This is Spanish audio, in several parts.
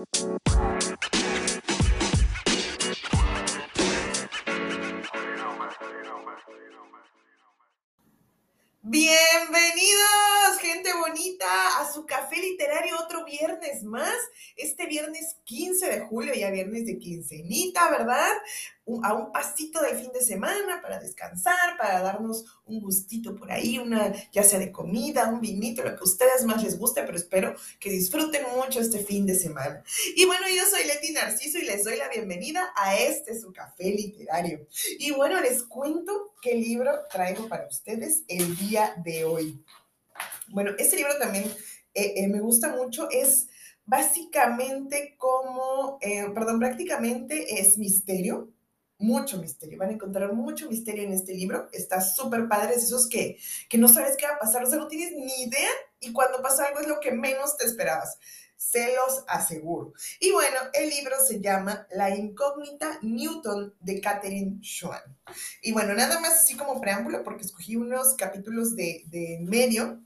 Música literario otro viernes más. Este viernes 15 de julio, ya viernes de quincenita, ¿verdad? a un pasito del fin de semana para descansar, para darnos un gustito por ahí, una ya sea de comida, un vinito, lo que a ustedes más les guste, pero espero que disfruten mucho este fin de semana. Y bueno, yo soy Leti Narciso y les doy la bienvenida a este su café literario. Y bueno, les cuento qué libro traigo para ustedes el día de hoy. Bueno, este libro también eh, eh, me gusta mucho, es básicamente como, eh, perdón, prácticamente es misterio mucho misterio. Van a encontrar mucho misterio en este libro. Está súper padre. Es esos que, que no sabes qué va a pasar. O sea, no tienes ni idea. Y cuando pasa algo es lo que menos te esperabas. Se los aseguro. Y bueno, el libro se llama La incógnita Newton de Catherine Schwann. Y bueno, nada más así como preámbulo, porque escogí unos capítulos de, de medio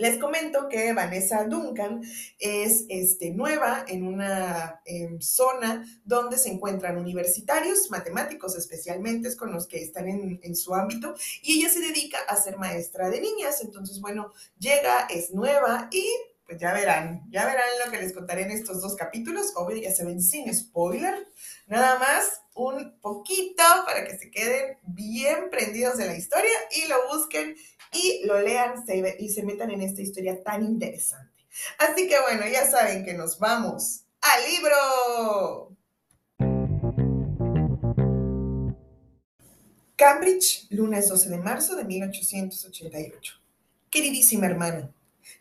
les comento que Vanessa Duncan es este, nueva en una em, zona donde se encuentran universitarios, matemáticos especialmente, con los que están en, en, su ámbito, y ella se dedica a ser maestra de niñas. Entonces, bueno, llega, es nueva y pues ya verán, ya verán lo que les contaré en estos dos capítulos. Obvio, ya se ven sin spoiler. Nada más un poquito para que se queden bien prendidos de la historia y lo busquen y lo lean y se metan en esta historia tan interesante. Así que bueno, ya saben que nos vamos al libro. Cambridge, lunes 12 de marzo de 1888. Queridísima hermana,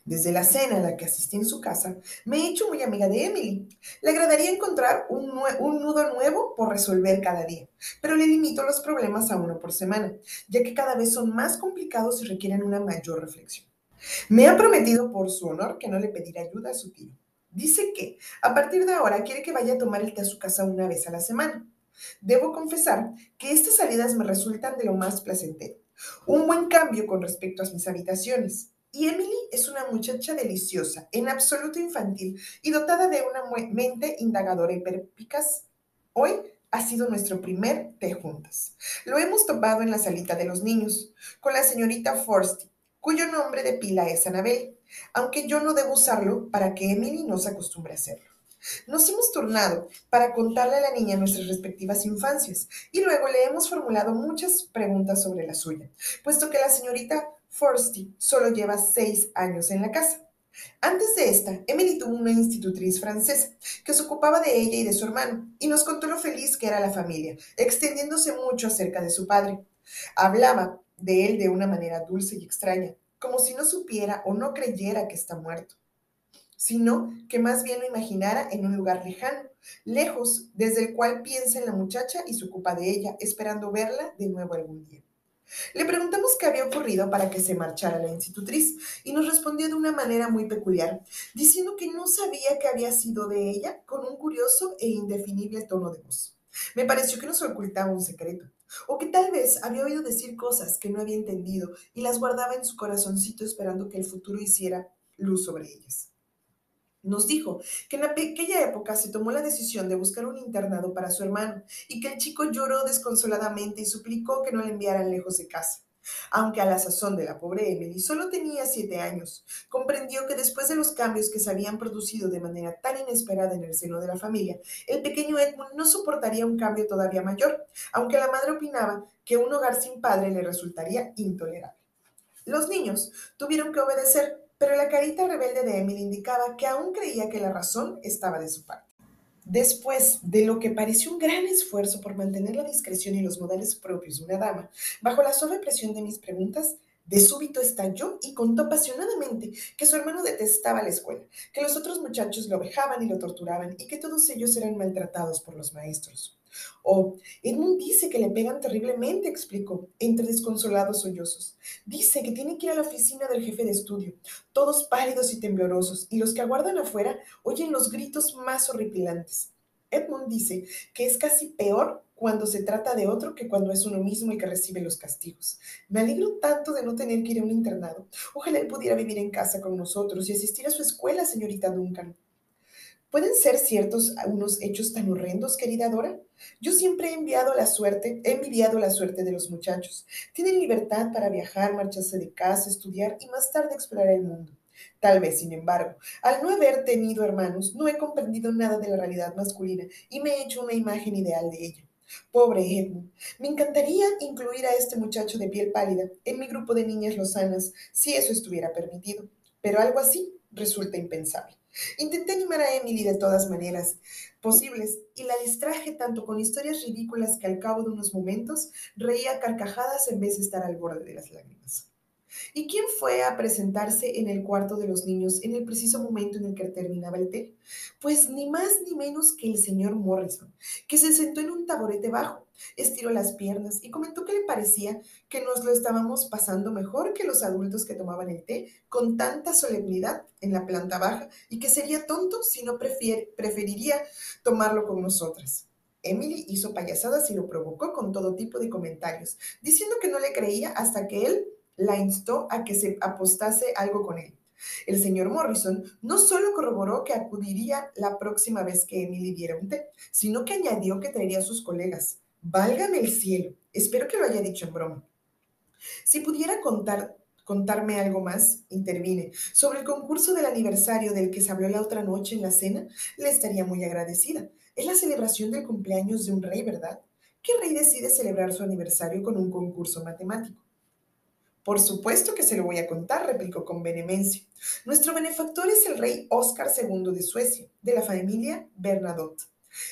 desde la cena a la que asistí en su casa, me he hecho muy amiga de Emily. Le agradaría encontrar un, un, nudo nuevo por resolver cada día, pero le limito los problemas a uno por semana, ya que cada vez son más complicados y requieren una mayor reflexión. Me ha prometido por su honor que no le pedirá ayuda a su tío. Dice que, a partir de ahora, quiere que vaya a tomar el té a su casa una vez a la semana. Debo confesar que estas salidas me resultan de lo más placentero. Un buen cambio con respecto a mis habitaciones. Y Emily es una muchacha deliciosa, en absoluto infantil y dotada de una mente indagadora y perpicaz. Hoy ha sido nuestro primer té juntas. Lo hemos topado en la salita de los niños, con la señorita Forsty, cuyo nombre de pila es Annabel, aunque yo no debo usarlo para que Emily no se acostumbre a hacerlo. Nos hemos turnado para contarle a la niña nuestras respectivas infancias y luego le hemos formulado muchas preguntas sobre la suya, puesto que la señorita Forsty solo lleva seis años en la casa. Antes de esta, Emily tuvo una institutriz francesa que se ocupaba de ella y de su hermano y nos contó lo feliz que era la familia, extendiéndose mucho acerca de su padre. Hablaba de él de una manera dulce y extraña, como si no supiera o no creyera que está muerto, sino que más bien lo imaginara en un lugar lejano, lejos, desde el cual piensa en la muchacha y se ocupa de ella, esperando verla de nuevo algún día. Le preguntamos qué había ocurrido para que se marchara la institutriz y nos respondió de una manera muy peculiar, diciendo que no sabía qué había sido de ella con un curioso e indefinible tono de voz. Me pareció que nos ocultaba un secreto, o que tal vez había oído decir cosas que no había entendido y las guardaba en su corazoncito esperando que el futuro hiciera luz sobre ellas. Nos dijo que en aquella época se tomó la decisión de buscar un internado para su hermano y que el chico lloró desconsoladamente y suplicó que no le enviaran lejos de casa. Aunque a la sazón de la pobre Emily solo tenía siete años, comprendió que después de los cambios que se habían producido de manera tan inesperada en el seno de la familia, el pequeño Edmund no soportaría un cambio todavía mayor, aunque la madre opinaba que un hogar sin padre le resultaría intolerable. Los niños tuvieron que obedecer, pero la carita rebelde de Emily indicaba que aún creía que la razón estaba de su parte. Después de lo que pareció un gran esfuerzo por mantener la discreción y los modales propios de una dama, bajo la suave presión de mis preguntas, de súbito estalló y contó apasionadamente que su hermano detestaba la escuela, que los otros muchachos lo vejaban y lo torturaban y que todos ellos eran maltratados por los maestros. Oh, Edmund dice que le pegan terriblemente, explicó, entre desconsolados sollozos. Dice que tiene que ir a la oficina del jefe de estudio, todos pálidos y temblorosos, y los que aguardan afuera oyen los gritos más horripilantes. Edmund dice que es casi peor cuando se trata de otro que cuando es uno mismo el que recibe los castigos. Me alegro tanto de no tener que ir a un internado. Ojalá él pudiera vivir en casa con nosotros y asistir a su escuela, señorita Duncan. ¿Pueden ser ciertos unos hechos tan horrendos, querida Dora? Yo siempre he enviado la suerte, he envidiado la suerte de los muchachos. Tienen libertad para viajar, marcharse de casa, estudiar y más tarde explorar el mundo. Tal vez, sin embargo, al no haber tenido hermanos, no he comprendido nada de la realidad masculina y me he hecho una imagen ideal de ella. Pobre Edmund, me encantaría incluir a este muchacho de piel pálida en mi grupo de niñas lozanas, si eso estuviera permitido, pero algo así resulta impensable. Intenté animar a Emily de todas maneras posibles y la distraje tanto con historias ridículas que al cabo de unos momentos reía carcajadas en vez de estar al borde de las lágrimas. ¿Y quién fue a presentarse en el cuarto de los niños en el preciso momento en el que terminaba el té? Pues ni más ni menos que el señor Morrison, que se sentó en un taburete bajo, estiró las piernas y comentó que le parecía que nos lo estábamos pasando mejor que los adultos que tomaban el té con tanta solemnidad en la planta baja y que sería tonto si no preferiría tomarlo con nosotras. Emily hizo payasadas y lo provocó con todo tipo de comentarios, diciendo que no le creía hasta que él la instó a que se apostase algo con él. El señor Morrison no solo corroboró que acudiría la próxima vez que Emily diera un té, sino que añadió que traería a sus colegas. Válgame el cielo. Espero que lo haya dicho en broma. Si pudiera contar, contarme algo más, intervine, sobre el concurso del aniversario del que se habló la otra noche en la cena, le estaría muy agradecida. Es la celebración del cumpleaños de un rey, ¿verdad? ¿Qué rey decide celebrar su aniversario con un concurso matemático? Por supuesto que se lo voy a contar, replicó con vehemencia. Nuestro benefactor es el rey Óscar II de Suecia, de la familia Bernadotte.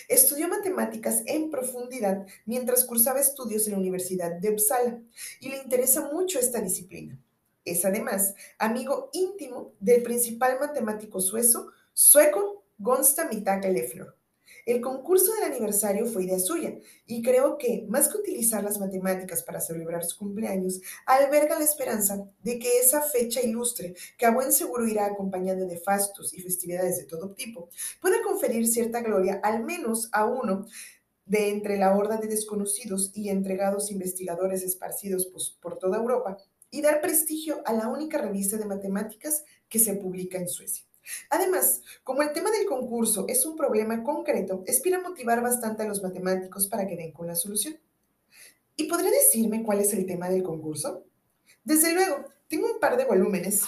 Estudió matemáticas en profundidad mientras cursaba estudios en la Universidad de Uppsala y le interesa mucho esta disciplina. Es además amigo íntimo del principal matemático suezo, sueco Gonsta Mitaka Leffler. El concurso del aniversario fue idea suya y creo que, más que utilizar las matemáticas para celebrar su cumpleaños, alberga la esperanza de que esa fecha ilustre, que a buen seguro irá acompañada de fastos y festividades de todo tipo, pueda conferir cierta gloria al menos a uno de entre la horda de desconocidos y entregados investigadores esparcidos por toda Europa y dar prestigio a la única revista de matemáticas que se publica en Suecia. Además, como el tema del concurso es un problema concreto, espera motivar bastante a los matemáticos para que den con la solución. ¿Y podría decirme cuál es el tema del concurso? Desde luego, tengo un par de volúmenes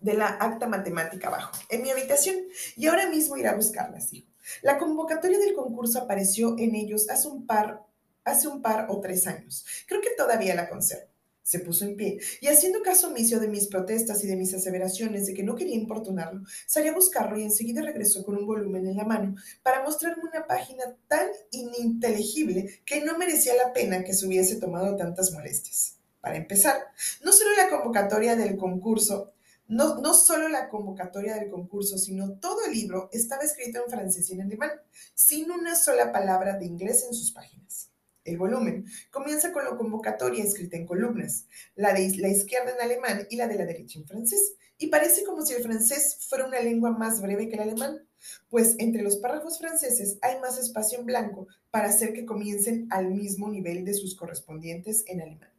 de la acta matemática abajo en mi habitación y ahora mismo iré a buscarlas, hijo. La convocatoria del concurso apareció en ellos hace un par, hace un par o tres años. Creo que todavía la conservo. Se puso en pie y haciendo caso omiso de mis protestas y de mis aseveraciones de que no quería importunarlo, salió a buscarlo y enseguida regresó con un volumen en la mano para mostrarme una página tan ininteligible que no merecía la pena que se hubiese tomado tantas molestias. Para empezar, no solo la convocatoria del concurso, no, no solo la convocatoria del concurso, sino todo el libro estaba escrito en francés y en alemán, sin una sola palabra de inglés en sus páginas. El volumen comienza con la convocatoria escrita en columnas, la de la izquierda en alemán y la de la derecha en francés, y parece como si el francés fuera una lengua más breve que el alemán, pues entre los párrafos franceses hay más espacio en blanco para hacer que comiencen al mismo nivel de sus correspondientes en alemán.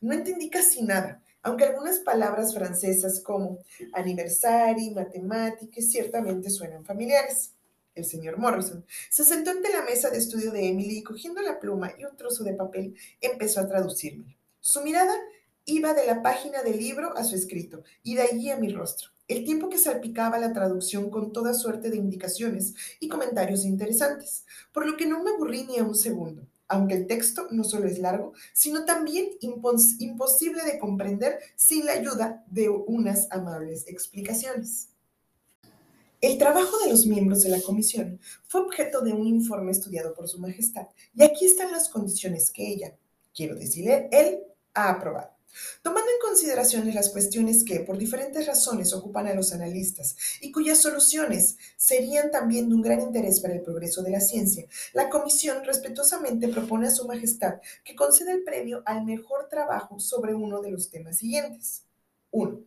No entendí casi nada, aunque algunas palabras francesas como aniversario, matemáticas ciertamente suenan familiares el señor Morrison, se sentó ante la mesa de estudio de Emily y cogiendo la pluma y un trozo de papel empezó a traducirme. Su mirada iba de la página del libro a su escrito y de allí a mi rostro, el tiempo que salpicaba la traducción con toda suerte de indicaciones y comentarios interesantes, por lo que no me aburrí ni a un segundo, aunque el texto no solo es largo, sino también imposible de comprender sin la ayuda de unas amables explicaciones. El trabajo de los miembros de la comisión fue objeto de un informe estudiado por Su Majestad, y aquí están las condiciones que ella, quiero decirle, él, ha aprobado. Tomando en consideración las cuestiones que, por diferentes razones, ocupan a los analistas y cuyas soluciones serían también de un gran interés para el progreso de la ciencia, la Comisión respetuosamente propone a Su Majestad que conceda el premio al mejor trabajo sobre uno de los temas siguientes. 1.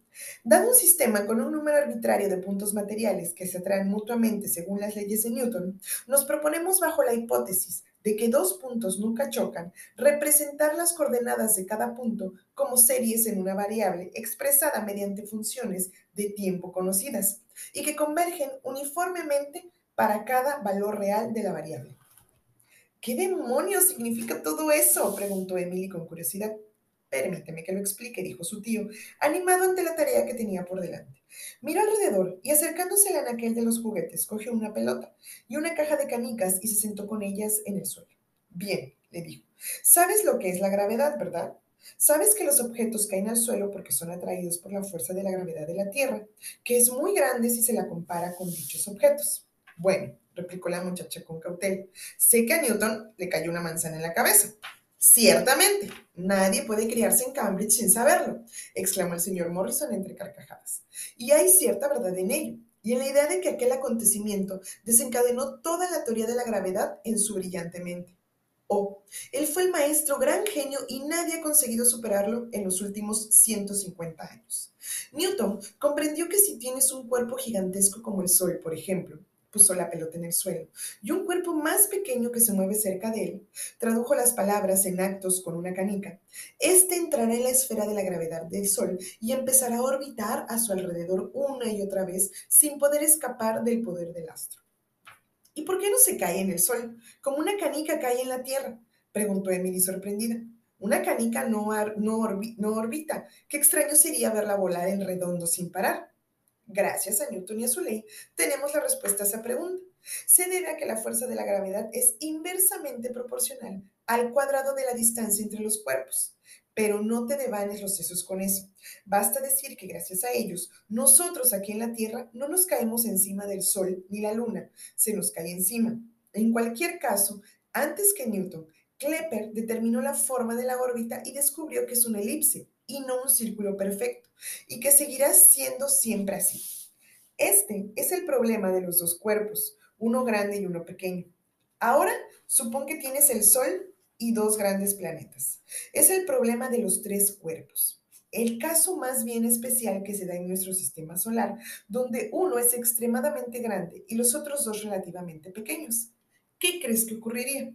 Dado un sistema con un número arbitrario de puntos materiales que se atraen mutuamente según las leyes de Newton, nos proponemos bajo la hipótesis de que dos puntos nunca chocan, representar las coordenadas de cada punto como series en una variable expresada mediante funciones de tiempo conocidas, y que convergen uniformemente para cada valor real de la variable. ¿Qué demonios significa todo eso? preguntó Emily con curiosidad. Permíteme que lo explique, dijo su tío, animado ante la tarea que tenía por delante. Miró alrededor y acercándose al anaquel de los juguetes, cogió una pelota y una caja de canicas y se sentó con ellas en el suelo. Bien, le dijo, sabes lo que es la gravedad, ¿verdad? Sabes que los objetos caen al suelo porque son atraídos por la fuerza de la gravedad de la Tierra, que es muy grande si se la compara con dichos objetos. Bueno, replicó la muchacha con cautela, sé que a Newton le cayó una manzana en la cabeza. Ciertamente, nadie puede criarse en Cambridge sin saberlo, exclamó el señor Morrison entre carcajadas. Y hay cierta verdad en ello, y en la idea de que aquel acontecimiento desencadenó toda la teoría de la gravedad en su brillante mente. Oh, él fue el maestro gran genio y nadie ha conseguido superarlo en los últimos 150 años. Newton comprendió que si tienes un cuerpo gigantesco como el Sol, por ejemplo, puso la pelota en el suelo, y un cuerpo más pequeño que se mueve cerca de él, tradujo las palabras en actos con una canica. Este entrará en la esfera de la gravedad del Sol y empezará a orbitar a su alrededor una y otra vez sin poder escapar del poder del astro. ¿Y por qué no se cae en el Sol, como una canica cae en la Tierra? preguntó Emily sorprendida. Una canica no, no, no orbita. Qué extraño sería verla volar en redondo sin parar. Gracias a Newton y a su ley, tenemos la respuesta a esa pregunta. Se debe a que la fuerza de la gravedad es inversamente proporcional al cuadrado de la distancia entre los cuerpos. Pero no te devanes los sesos con eso. Basta decir que gracias a ellos, nosotros aquí en la Tierra no nos caemos encima del Sol ni la Luna, se nos cae encima. En cualquier caso, antes que Newton, Klepper determinó la forma de la órbita y descubrió que es una elipse y no un círculo perfecto, y que seguirá siendo siempre así. Este es el problema de los dos cuerpos, uno grande y uno pequeño. Ahora, supón que tienes el Sol y dos grandes planetas. Es el problema de los tres cuerpos. El caso más bien especial que se da en nuestro sistema solar, donde uno es extremadamente grande y los otros dos relativamente pequeños. ¿Qué crees que ocurriría?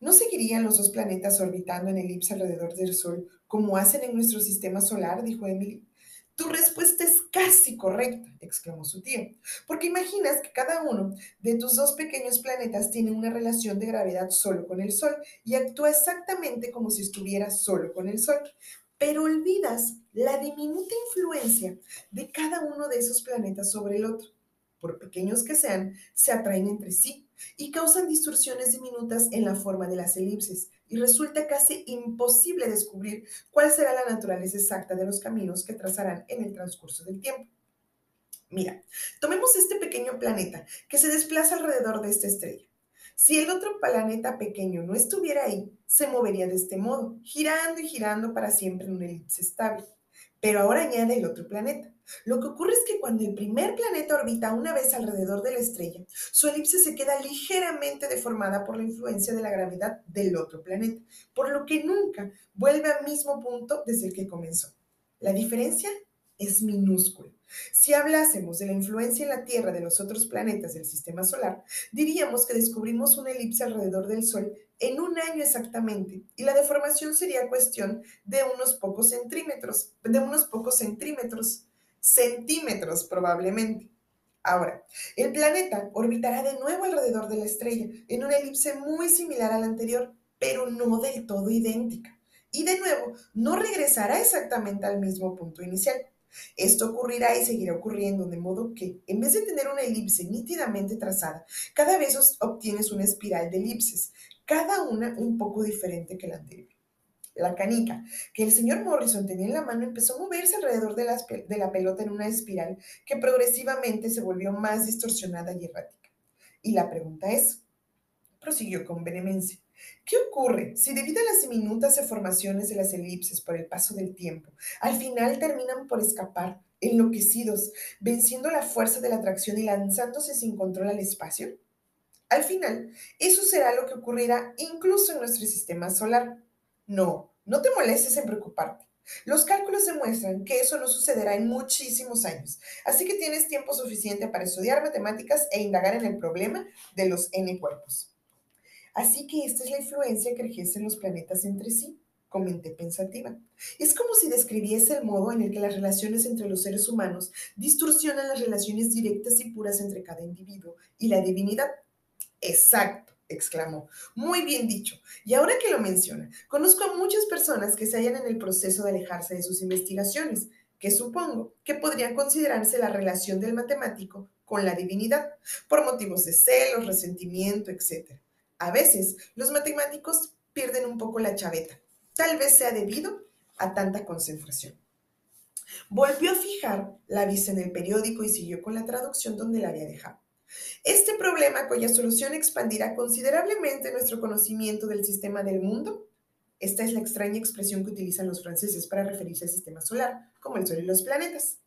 ¿No seguirían los dos planetas orbitando en elipse alrededor del Sol como hacen en nuestro sistema solar? dijo Emily. Tu respuesta es casi correcta, exclamó su tío, porque imaginas que cada uno de tus dos pequeños planetas tiene una relación de gravedad solo con el Sol y actúa exactamente como si estuviera solo con el Sol, pero olvidas la diminuta influencia de cada uno de esos planetas sobre el otro. Por pequeños que sean, se atraen entre sí y causan distorsiones diminutas en la forma de las elipses y resulta casi imposible descubrir cuál será la naturaleza exacta de los caminos que trazarán en el transcurso del tiempo. Mira, tomemos este pequeño planeta que se desplaza alrededor de esta estrella. Si el otro planeta pequeño no estuviera ahí, se movería de este modo, girando y girando para siempre en una elipse estable. Pero ahora añade el otro planeta. Lo que ocurre es que cuando el primer planeta orbita una vez alrededor de la estrella, su elipse se queda ligeramente deformada por la influencia de la gravedad del otro planeta, por lo que nunca vuelve al mismo punto desde el que comenzó. La diferencia es minúscula. Si hablásemos de la influencia en la Tierra de los otros planetas del sistema solar, diríamos que descubrimos una elipse alrededor del Sol en un año exactamente, y la deformación sería cuestión de unos pocos centímetros, de unos pocos centímetros centímetros probablemente. Ahora, el planeta orbitará de nuevo alrededor de la estrella en una elipse muy similar a la anterior, pero no del todo idéntica. Y de nuevo, no regresará exactamente al mismo punto inicial. Esto ocurrirá y seguirá ocurriendo, de modo que, en vez de tener una elipse nítidamente trazada, cada vez obtienes una espiral de elipses, cada una un poco diferente que la anterior la canica que el señor Morrison tenía en la mano empezó a moverse alrededor de, de la pelota en una espiral que progresivamente se volvió más distorsionada y errática. Y la pregunta es, prosiguió con vehemencia, ¿qué ocurre si debido a las diminutas deformaciones de las elipses por el paso del tiempo, al final terminan por escapar enloquecidos, venciendo la fuerza de la atracción y lanzándose sin control al espacio? Al final, eso será lo que ocurrirá incluso en nuestro sistema solar. No, no te molestes en preocuparte. Los cálculos demuestran que eso no sucederá en muchísimos años, así que tienes tiempo suficiente para estudiar matemáticas e indagar en el problema de los n cuerpos. Así que esta es la influencia que ejercen los planetas entre sí, comenté pensativa. Es como si describiese el modo en el que las relaciones entre los seres humanos distorsionan las relaciones directas y puras entre cada individuo y la divinidad. Exacto, exclamó. Muy bien dicho. Y ahora que lo menciona, conozco a muchas personas que se hallan en el proceso de alejarse de sus investigaciones, que supongo que podrían considerarse la relación del matemático con la divinidad, por motivos de celos, resentimiento, etc. A veces, los matemáticos pierden un poco la chaveta Tal vez sea debido a tanta concentración. Volvió a fijar la vista en el periódico y siguió con la traducción donde la había dejado. Este problema, cuya solución expandirá considerablemente nuestro conocimiento del sistema del mundo, esta es la extraña expresión que utilizan los franceses para referirse al sistema solar, como el Sol y los planetas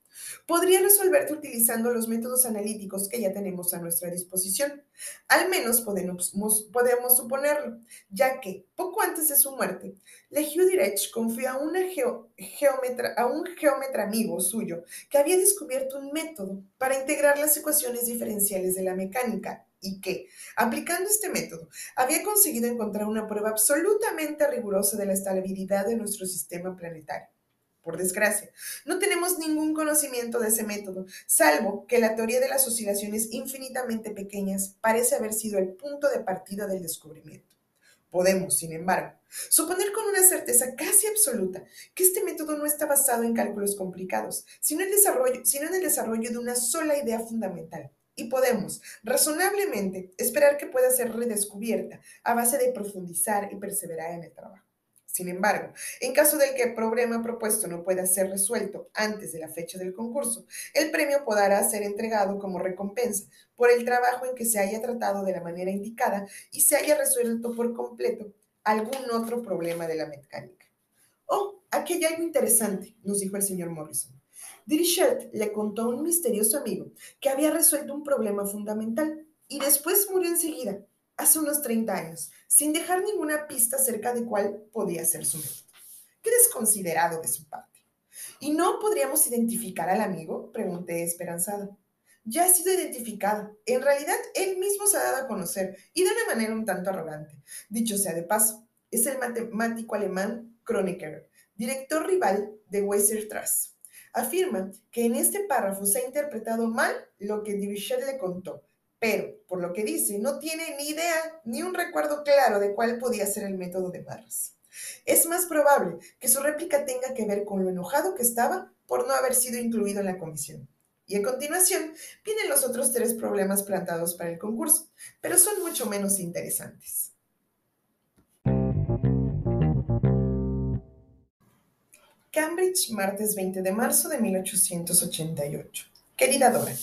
podría resolverte utilizando los métodos analíticos que ya tenemos a nuestra disposición. Al menos podemos, suponerlo, ya que poco antes de su muerte, Lehieu Direct confió a, una geometra, a un geómetra amigo suyo que había descubierto un método para integrar las ecuaciones diferenciales de la mecánica y que, aplicando este método, había conseguido encontrar una prueba absolutamente rigurosa de la estabilidad de nuestro sistema planetario por desgracia. No tenemos ningún conocimiento de ese método, salvo que la teoría de las oscilaciones infinitamente pequeñas parece haber sido el punto de partida del descubrimiento. Podemos, sin embargo, suponer con una certeza casi absoluta que este método no está basado en cálculos complicados, sino en, sino en el desarrollo de una sola idea fundamental. Y podemos, razonablemente, esperar que pueda ser redescubierta a base de profundizar y perseverar en el trabajo. Sin embargo, en caso del que el problema propuesto no pueda ser resuelto antes de la fecha del concurso, el premio podrá ser entregado como recompensa por el trabajo en que se haya tratado de la manera indicada y se haya resuelto por completo algún otro problema de la mecánica. Oh, aquí hay algo interesante, nos dijo el señor Morrison. Dirichlet le contó a un misterioso amigo que había resuelto un problema fundamental y después murió enseguida hace unos 30 años, sin dejar ninguna pista acerca de cuál podía ser su método. Qué desconsiderado de su parte. ¿Y no podríamos identificar al amigo? Pregunté esperanzada. Ya ha sido identificado. En realidad, él mismo se ha dado a conocer y de una manera un tanto arrogante. Dicho sea de paso, es el matemático alemán Kronecker, director rival de Weiser Truss. Afirma que en este párrafo se ha interpretado mal lo que Dirichlet le contó pero por lo que dice, no tiene ni idea ni un recuerdo claro de cuál podía ser el método de barras. Es más probable que su réplica tenga que ver con lo enojado que estaba por no haber sido incluido en la comisión. Y a continuación vienen los otros tres problemas plantados para el concurso, pero son mucho menos interesantes. Cambridge, martes 20 de marzo de 1888. Querida Dora,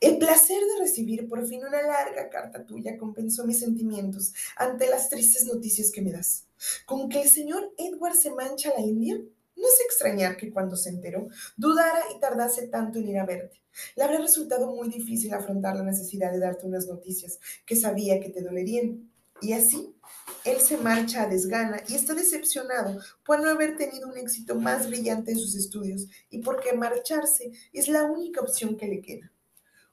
el placer de recibir por fin una larga carta tuya compensó mis sentimientos ante las tristes noticias que me das. ¿Con que el señor Edward se mancha a la India? No es extrañar que cuando se enteró dudara y tardase tanto en ir a verte. Le habrá resultado muy difícil afrontar la necesidad de darte unas noticias que sabía que te dolerían. Y así, él se marcha a desgana y está decepcionado por no haber tenido un éxito más brillante en sus estudios y porque marcharse es la única opción que le queda.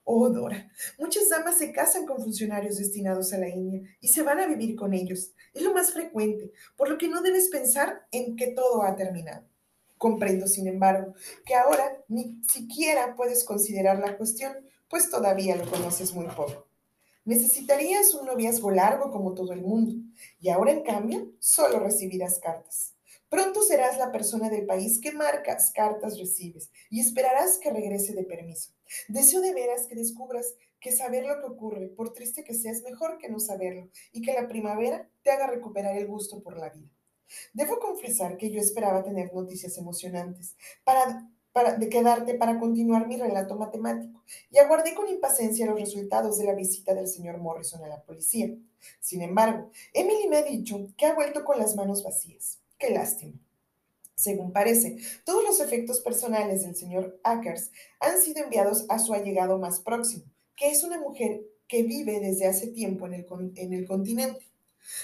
Oh, Dora, muchas damas se casan con funcionarios destinados a la India y se van a vivir con ellos. Es lo más frecuente, por lo que no debes pensar en que todo ha terminado. Comprendo, sin embargo, que ahora ni siquiera puedes considerar la cuestión, pues todavía lo conoces muy poco. Necesitarías un noviazgo largo como todo el mundo, y ahora en cambio solo recibirás cartas. Pronto serás la persona del país que marcas cartas recibes y esperarás que regrese de permiso. Deseo de veras que descubras que saber lo que ocurre, por triste que sea, es mejor que no saberlo y que la primavera te haga recuperar el gusto por la vida. Debo confesar que yo esperaba tener noticias emocionantes para, para, de quedarte para continuar mi relato matemático y aguardé con impaciencia los resultados de la visita del señor Morrison a la policía. Sin embargo, Emily me ha dicho que ha vuelto con las manos vacías. Qué lástima. Según parece, todos los efectos personales del señor Ackers han sido enviados a su allegado más próximo, que es una mujer que vive desde hace tiempo en el, en el continente.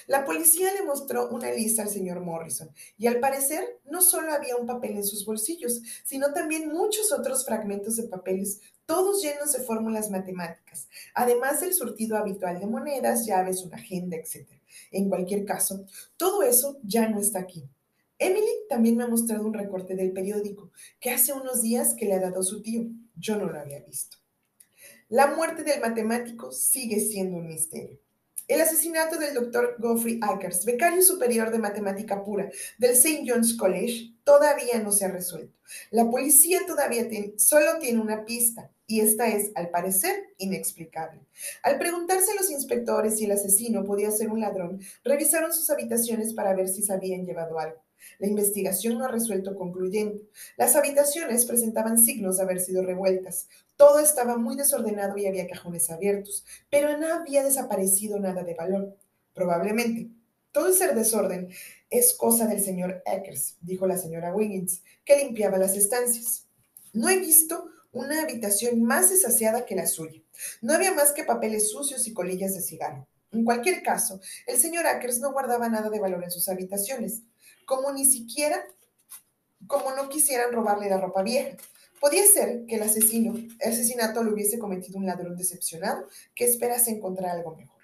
La policía le mostró una lista al señor Morrison y al parecer no solo había un papel en sus bolsillos, sino también muchos otros fragmentos de papeles, todos llenos de fórmulas matemáticas, además del surtido habitual de monedas, llaves, una agenda, etc. En cualquier caso, todo eso ya no está aquí. Emily también me ha mostrado un recorte del periódico que hace unos días que le ha dado su tío. Yo no lo había visto. La muerte del matemático sigue siendo un misterio. El asesinato del doctor Geoffrey Akers, becario superior de matemática pura del St. John's College, todavía no se ha resuelto. La policía todavía solo tiene una pista y esta es, al parecer, inexplicable. Al preguntarse los inspectores si el asesino podía ser un ladrón, revisaron sus habitaciones para ver si se habían llevado algo. La investigación no ha resuelto concluyente. Las habitaciones presentaban signos de haber sido revueltas. Todo estaba muy desordenado y había cajones abiertos, pero no había desaparecido nada de valor. Probablemente. Todo ese desorden es cosa del señor Eckers, dijo la señora Wiggins, que limpiaba las estancias. No he visto una habitación más desasiada que la suya. No había más que papeles sucios y colillas de cigarro. En cualquier caso, el señor Ackers no guardaba nada de valor en sus habitaciones como ni siquiera, como no quisieran robarle la ropa vieja. Podía ser que el asesino, el asesinato lo hubiese cometido un ladrón decepcionado que esperase encontrar algo mejor.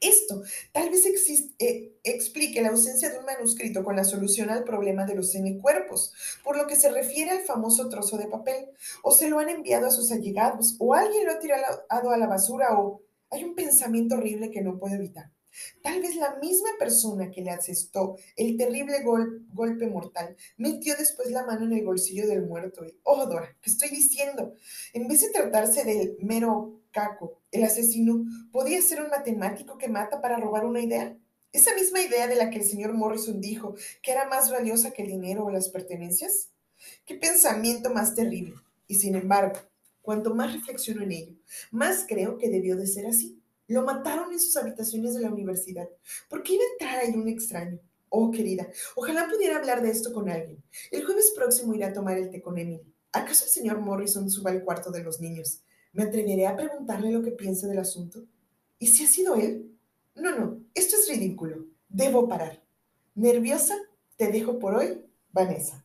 Esto tal vez eh, explique la ausencia de un manuscrito con la solución al problema de los semicuerpos, por lo que se refiere al famoso trozo de papel, o se lo han enviado a sus allegados, o alguien lo ha tirado a la basura, o hay un pensamiento horrible que no puedo evitar. Tal vez la misma persona que le asestó el terrible golpe mortal metió después la mano en el bolsillo del muerto y, oh, Dora, ¿qué estoy diciendo? En vez de tratarse del mero caco, el asesino podía ser un matemático que mata para robar una idea. Esa misma idea de la que el señor Morrison dijo que era más valiosa que el dinero o las pertenencias. Qué pensamiento más terrible. Y sin embargo, cuanto más reflexiono en ello, más creo que debió de ser así. Lo mataron en sus habitaciones de la universidad. ¿Por qué iba a entrar ahí un extraño? Oh, querida, ojalá pudiera hablar de esto con alguien. El jueves próximo iré a tomar el té con Emily. ¿Acaso el señor Morrison suba al cuarto de los niños? ¿Me atreveré a preguntarle lo que piensa del asunto? ¿Y si ha sido él? No, no, esto es ridículo. Debo parar. ¿Nerviosa? Te dejo por hoy, Vanessa.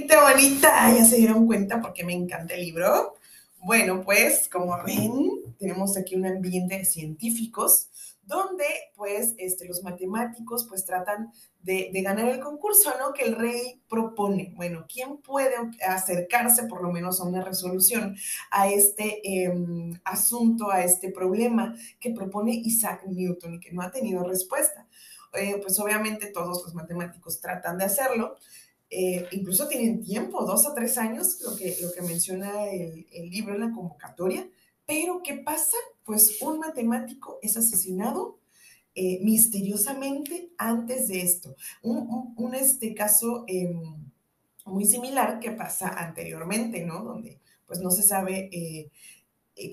Gente bonita, ya se dieron cuenta porque me encanta el libro. Bueno, pues como ven, tenemos aquí un ambiente de científicos donde pues este, los matemáticos pues tratan de, ganar el concurso, ¿no? Que el rey propone. Bueno, ¿quién puede acercarse por lo menos a una resolución a este em, asunto, a este problema que propone Isaac Newton y que no ha tenido respuesta? Eh, pues obviamente todos los matemáticos tratan de hacerlo. Eh, incluso tienen tiempo, dos a tres años, lo que, lo que menciona el, libro en la convocatoria. Pero, ¿qué pasa? Pues un matemático es asesinado eh, misteriosamente antes de esto. Un, este caso em, muy similar que pasa anteriormente, ¿no? Donde pues no se sabe eh,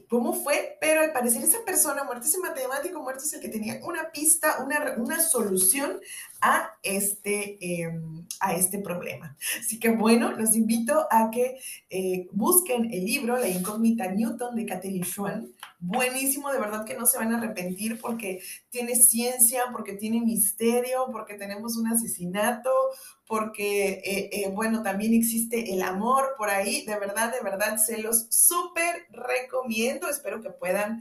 cómo fue, pero al parecer esa persona muerta, ese matemático muerto es el que tenía una pista, una, una solución a este, em, a este problema. Así que bueno, los invito a que eh, busquen el libro La incógnita Newton de Catherine Schwann. Buenísimo, de verdad que no se van a arrepentir porque tiene ciencia, porque tiene misterio, porque tenemos un asesinato, porque, eh, eh, bueno, también existe el amor por ahí. De verdad, de verdad, se los súper recomiendo. Espero que puedan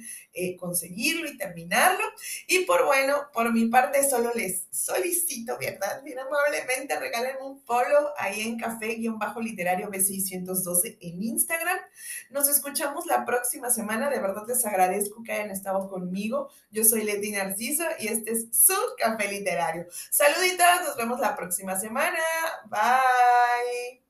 conseguirlo y terminarlo. Y por bueno, por mi parte, solo les solicito ¿verdad? Bien amablemente regalen un follow ahí en café-literario B612 en Instagram. Nos escuchamos la próxima semana. De verdad les agradezco que hayan estado conmigo. Yo soy Leti Narciso y este es su Café Literario. Saluditos, nos vemos la próxima semana. Bye.